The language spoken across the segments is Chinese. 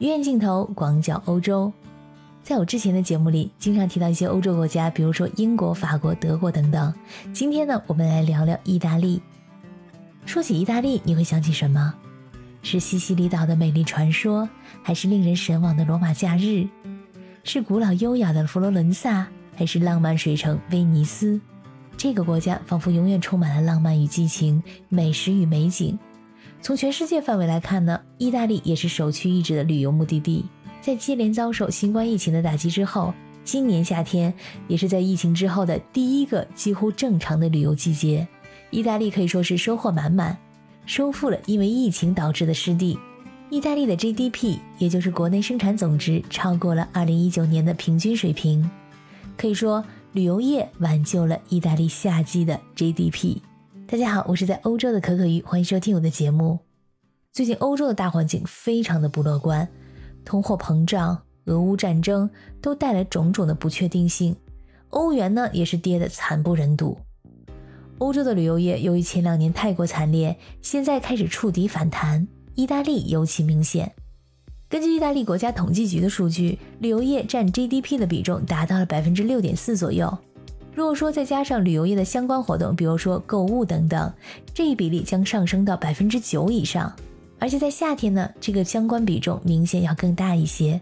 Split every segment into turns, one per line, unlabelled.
鱼眼镜头广角欧洲。在我之前的节目里，经常提到一些欧洲国家，比如说英国、法国、德国等等。今天呢，我们来聊聊意大利。说起意大利，你会想起什么？是西西里岛的美丽传说，还是令人神往的罗马假日？是古老优雅的佛罗伦萨，还是浪漫水城威尼斯？这个国家仿佛永远充满了浪漫与激情、美食与美景。从全世界范围来看呢，意大利也是首屈一指的旅游目的地。在接连遭受新冠疫情的打击之后，今年夏天也是在疫情之后的第一个几乎正常的旅游季节。意大利可以说是收获满满，收复了因为疫情导致的失地。意大利的 GDP，也就是国内生产总值，超过了2019年的平均水平。可以说，旅游业挽救了意大利夏季的 GDP。大家好，我是在欧洲的可可鱼，欢迎收听我的节目。最近欧洲的大环境非常的不乐观。通货膨胀、俄乌战争都带来种种的不确定性，欧元呢也是跌得惨不忍睹。欧洲的旅游业由于前两年太过惨烈，现在开始触底反弹，意大利尤其明显。根据意大利国家统计局的数据，旅游业占 GDP 的比重达到了百分之六点四左右。如果说再加上旅游业的相关活动，比如说购物等等，这一比例将上升到百分之九以上。而且在夏天呢，这个相关比重明显要更大一些。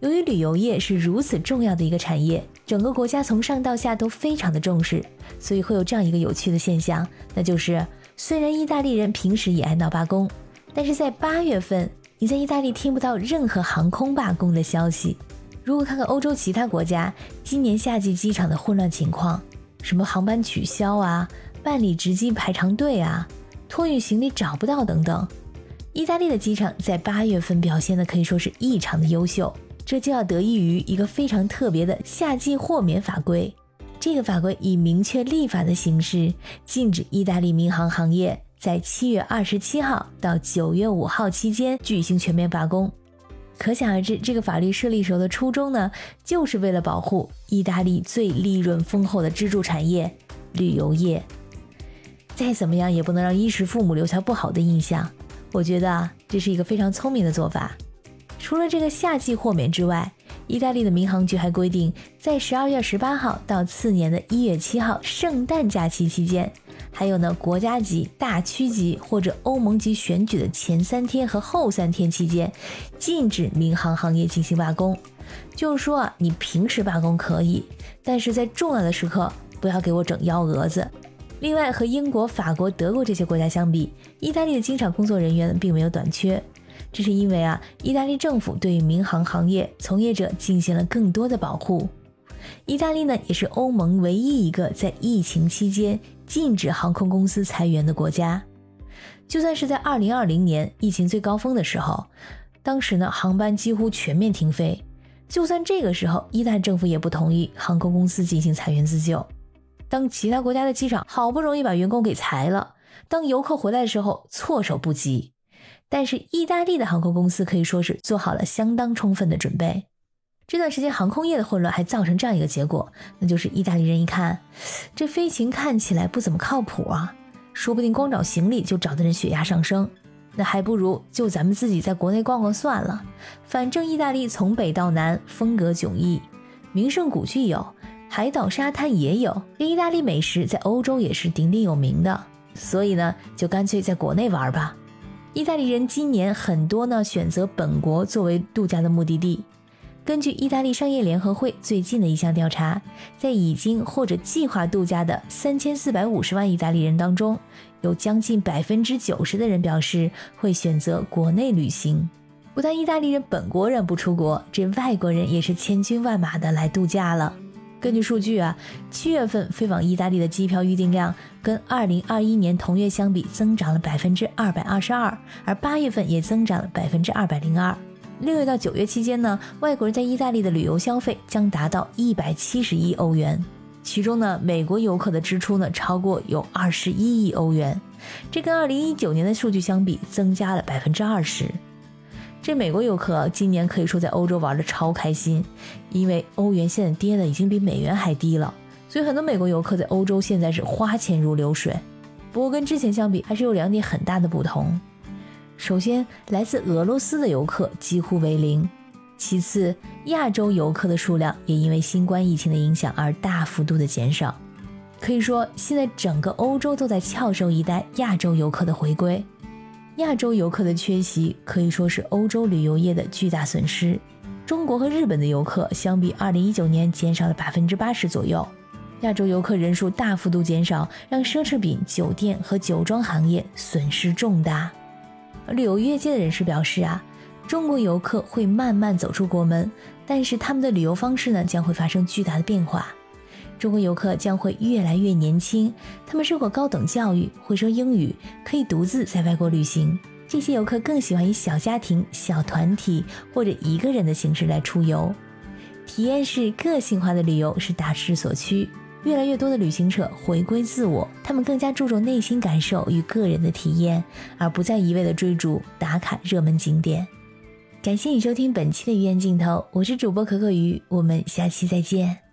由于旅游业是如此重要的一个产业，整个国家从上到下都非常的重视，所以会有这样一个有趣的现象，那就是虽然意大利人平时也爱闹罢工，但是在八月份，你在意大利听不到任何航空罢工的消息。如果看看欧洲其他国家今年夏季机场的混乱情况，什么航班取消啊，办理值机排长队啊，托运行李找不到等等。意大利的机场在八月份表现的可以说是异常的优秀，这就要得益于一个非常特别的夏季豁免法规。这个法规以明确立法的形式，禁止意大利民航行业在七月二十七号到九月五号期间举行全面罢工。可想而知，这个法律设立时候的初衷呢，就是为了保护意大利最利润丰厚的支柱产业——旅游业。再怎么样，也不能让衣食父母留下不好的印象。我觉得啊，这是一个非常聪明的做法。除了这个夏季豁免之外，意大利的民航局还规定，在十二月十八号到次年的一月七号圣诞假期期间，还有呢国家级、大区级或者欧盟级选举的前三天和后三天期间，禁止民航行业进行罢工。就是说啊，你平时罢工可以，但是在重要的时刻不要给我整幺蛾子。另外，和英国、法国、德国这些国家相比，意大利的机场工作人员并没有短缺。这是因为啊，意大利政府对于民航行业从业者进行了更多的保护。意大利呢，也是欧盟唯一一个在疫情期间禁止航空公司裁员的国家。就算是在2020年疫情最高峰的时候，当时呢，航班几乎全面停飞。就算这个时候，意大利政府也不同意航空公司进行裁员自救。当其他国家的机场好不容易把员工给裁了，当游客回来的时候措手不及。但是意大利的航空公司可以说是做好了相当充分的准备。这段时间航空业的混乱还造成这样一个结果，那就是意大利人一看这飞行看起来不怎么靠谱啊，说不定光找行李就找的人血压上升，那还不如就咱们自己在国内逛逛算了。反正意大利从北到南风格迥异，名胜古迹有。海岛沙滩也有，这意大利美食在欧洲也是鼎鼎有名的，所以呢，就干脆在国内玩吧。意大利人今年很多呢选择本国作为度假的目的地。根据意大利商业联合会最近的一项调查，在已经或者计划度假的三千四百五十万意大利人当中，有将近百分之九十的人表示会选择国内旅行。不但意大利人本国人不出国，这外国人也是千军万马的来度假了。根据数据啊，七月份飞往意大利的机票预订量跟二零二一年同月相比增长了百分之二百二十二，而八月份也增长了百分之二百零二。六月到九月期间呢，外国人在意大利的旅游消费将达到一百七十亿欧元，其中呢，美国游客的支出呢超过有二十一亿欧元，这跟二零一九年的数据相比增加了百分之二十。这美国游客今年可以说在欧洲玩的超开心，因为欧元现在跌的已经比美元还低了，所以很多美国游客在欧洲现在是花钱如流水。不过跟之前相比，还是有两点很大的不同。首先，来自俄罗斯的游客几乎为零；其次，亚洲游客的数量也因为新冠疫情的影响而大幅度的减少。可以说，现在整个欧洲都在翘首以待亚洲游客的回归。亚洲游客的缺席可以说是欧洲旅游业的巨大损失。中国和日本的游客相比2019年减少了百分之八十左右。亚洲游客人数大幅度减少，让奢侈品、酒店和酒庄行业损失重大。旅游业界的人士表示啊，中国游客会慢慢走出国门，但是他们的旅游方式呢将会发生巨大的变化。中国游客将会越来越年轻，他们受过高等教育，会说英语，可以独自在外国旅行。这些游客更喜欢以小家庭、小团体或者一个人的形式来出游，体验式、个性化的旅游是大势所趋。越来越多的旅行者回归自我，他们更加注重内心感受与个人的体验，而不再一味的追逐打卡热门景点。感谢你收听本期的鱼眼镜头，我是主播可可鱼，我们下期再见。